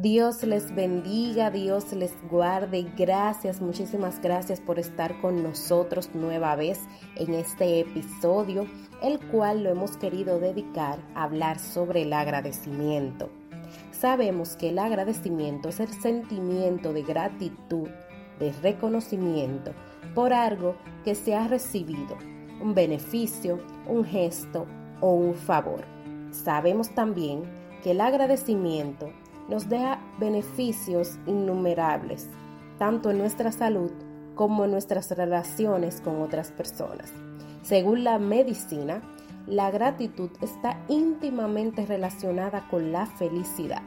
Dios les bendiga, Dios les guarde. Gracias, muchísimas gracias por estar con nosotros nueva vez en este episodio, el cual lo hemos querido dedicar a hablar sobre el agradecimiento. Sabemos que el agradecimiento es el sentimiento de gratitud, de reconocimiento por algo que se ha recibido, un beneficio, un gesto o un favor. Sabemos también que el agradecimiento nos deja beneficios innumerables, tanto en nuestra salud como en nuestras relaciones con otras personas. Según la medicina, la gratitud está íntimamente relacionada con la felicidad.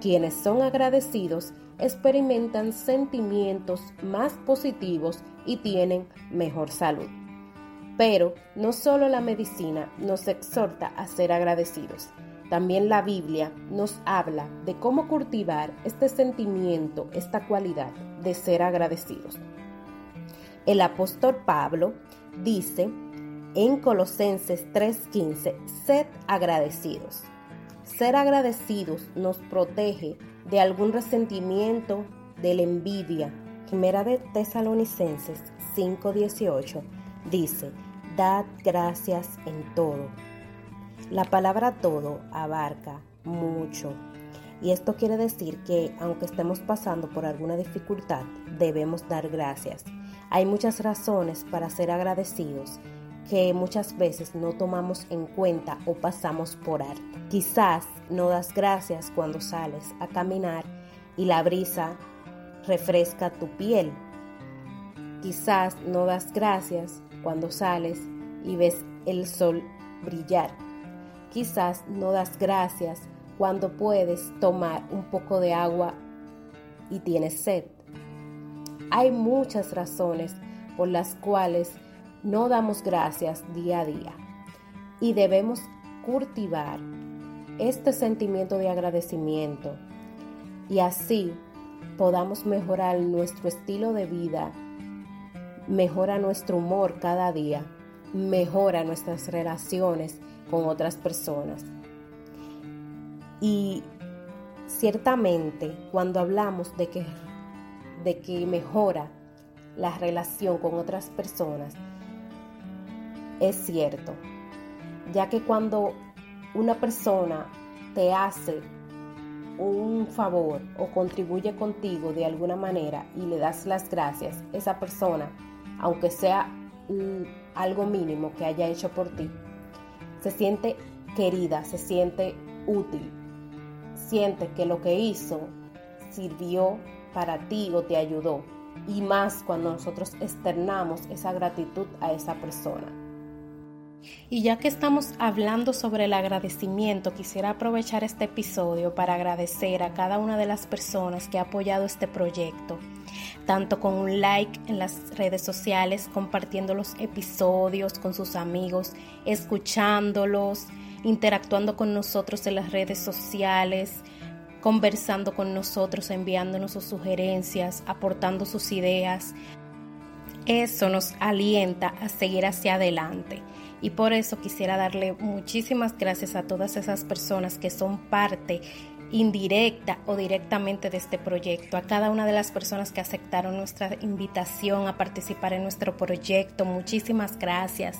Quienes son agradecidos experimentan sentimientos más positivos y tienen mejor salud. Pero no solo la medicina nos exhorta a ser agradecidos, también la Biblia nos habla de cómo cultivar este sentimiento, esta cualidad de ser agradecidos. El apóstol Pablo dice en Colosenses 3:15, sed agradecidos. Ser agradecidos nos protege de algún resentimiento, de la envidia. Primera de Tesalonicenses 5:18 dice, dad gracias en todo la palabra todo abarca mucho. Y esto quiere decir que aunque estemos pasando por alguna dificultad, debemos dar gracias. Hay muchas razones para ser agradecidos que muchas veces no tomamos en cuenta o pasamos por alto. Quizás no das gracias cuando sales a caminar y la brisa refresca tu piel. Quizás no das gracias cuando sales y ves el sol brillar. Quizás no das gracias cuando puedes tomar un poco de agua y tienes sed. Hay muchas razones por las cuales no damos gracias día a día y debemos cultivar este sentimiento de agradecimiento y así podamos mejorar nuestro estilo de vida, mejora nuestro humor cada día, mejora nuestras relaciones con otras personas. Y ciertamente cuando hablamos de que, de que mejora la relación con otras personas, es cierto, ya que cuando una persona te hace un favor o contribuye contigo de alguna manera y le das las gracias, esa persona, aunque sea algo mínimo que haya hecho por ti, se siente querida, se siente útil, siente que lo que hizo sirvió para ti o te ayudó. Y más cuando nosotros externamos esa gratitud a esa persona. Y ya que estamos hablando sobre el agradecimiento, quisiera aprovechar este episodio para agradecer a cada una de las personas que ha apoyado este proyecto tanto con un like en las redes sociales, compartiendo los episodios con sus amigos, escuchándolos, interactuando con nosotros en las redes sociales, conversando con nosotros, enviándonos sus sugerencias, aportando sus ideas. Eso nos alienta a seguir hacia adelante. Y por eso quisiera darle muchísimas gracias a todas esas personas que son parte indirecta o directamente de este proyecto, a cada una de las personas que aceptaron nuestra invitación a participar en nuestro proyecto. Muchísimas gracias.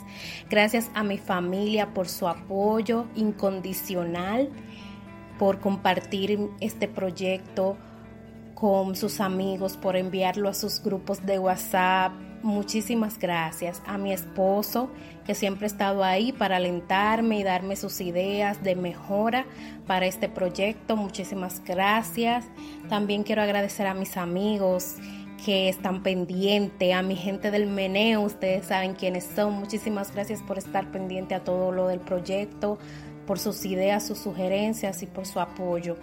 Gracias a mi familia por su apoyo incondicional, por compartir este proyecto con sus amigos, por enviarlo a sus grupos de WhatsApp, muchísimas gracias a mi esposo que siempre ha estado ahí para alentarme y darme sus ideas de mejora para este proyecto. Muchísimas gracias. También quiero agradecer a mis amigos que están pendientes, a mi gente del meneo, ustedes saben quiénes son. Muchísimas gracias por estar pendiente a todo lo del proyecto, por sus ideas, sus sugerencias y por su apoyo.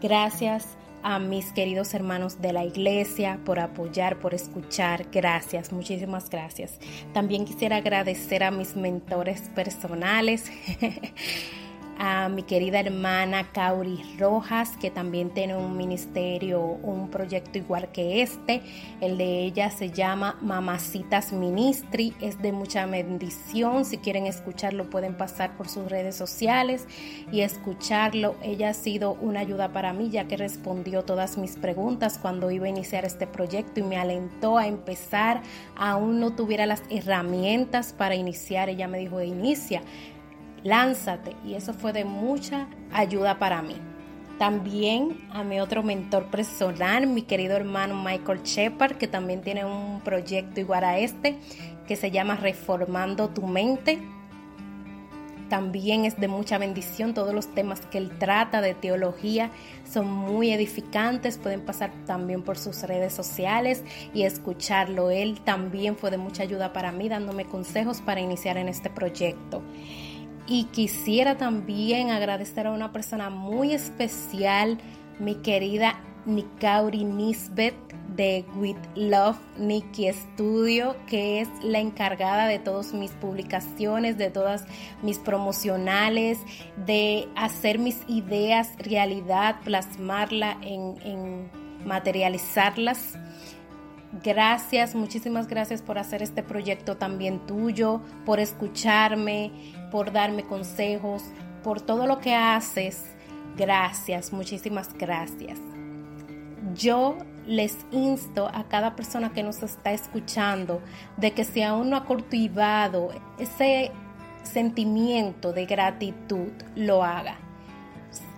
Gracias a mis queridos hermanos de la iglesia por apoyar, por escuchar. Gracias, muchísimas gracias. También quisiera agradecer a mis mentores personales. a mi querida hermana Kauri Rojas, que también tiene un ministerio, un proyecto igual que este. El de ella se llama Mamacitas Ministry, es de mucha bendición. Si quieren escucharlo, pueden pasar por sus redes sociales y escucharlo. Ella ha sido una ayuda para mí, ya que respondió todas mis preguntas cuando iba a iniciar este proyecto y me alentó a empezar. Aún no tuviera las herramientas para iniciar, ella me dijo, inicia lánzate. Y eso fue de mucha ayuda para mí. También a mi otro mentor personal, mi querido hermano Michael Shepard, que también tiene un proyecto igual a este, que se llama Reformando tu mente. También es de mucha bendición. Todos los temas que él trata de teología son muy edificantes. Pueden pasar también por sus redes sociales y escucharlo. Él también fue de mucha ayuda para mí, dándome consejos para iniciar en este proyecto. Y quisiera también agradecer a una persona muy especial, mi querida Nikauri Nisbet de With Love Nikki Studio, que es la encargada de todas mis publicaciones, de todas mis promocionales, de hacer mis ideas realidad, plasmarla en, en materializarlas. Gracias, muchísimas gracias por hacer este proyecto también tuyo, por escucharme, por darme consejos, por todo lo que haces. Gracias, muchísimas gracias. Yo les insto a cada persona que nos está escuchando de que si aún no ha cultivado ese sentimiento de gratitud, lo haga.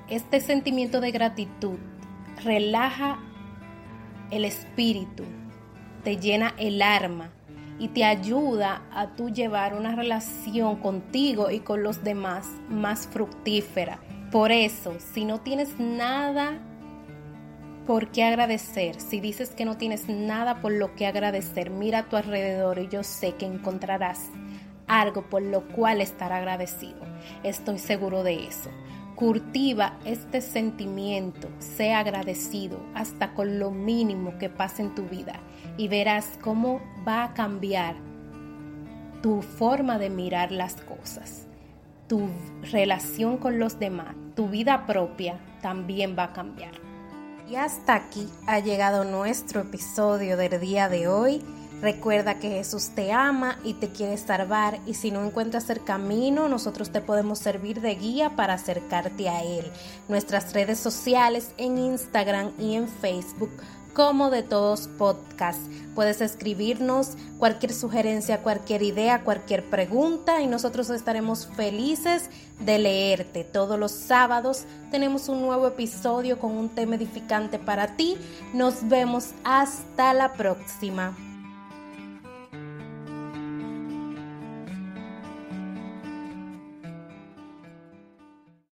Este sentimiento de gratitud relaja el espíritu, te llena el alma y te ayuda a tú llevar una relación contigo y con los demás más fructífera. Por eso, si no tienes nada por qué agradecer, si dices que no tienes nada por lo que agradecer, mira a tu alrededor y yo sé que encontrarás algo por lo cual estar agradecido. Estoy seguro de eso. Cultiva este sentimiento, sea agradecido hasta con lo mínimo que pase en tu vida y verás cómo va a cambiar tu forma de mirar las cosas, tu relación con los demás, tu vida propia también va a cambiar. Y hasta aquí ha llegado nuestro episodio del día de hoy. Recuerda que Jesús te ama y te quiere salvar y si no encuentras el camino, nosotros te podemos servir de guía para acercarte a Él. Nuestras redes sociales en Instagram y en Facebook como de todos podcast. Puedes escribirnos cualquier sugerencia, cualquier idea, cualquier pregunta y nosotros estaremos felices de leerte. Todos los sábados tenemos un nuevo episodio con un tema edificante para ti. Nos vemos hasta la próxima.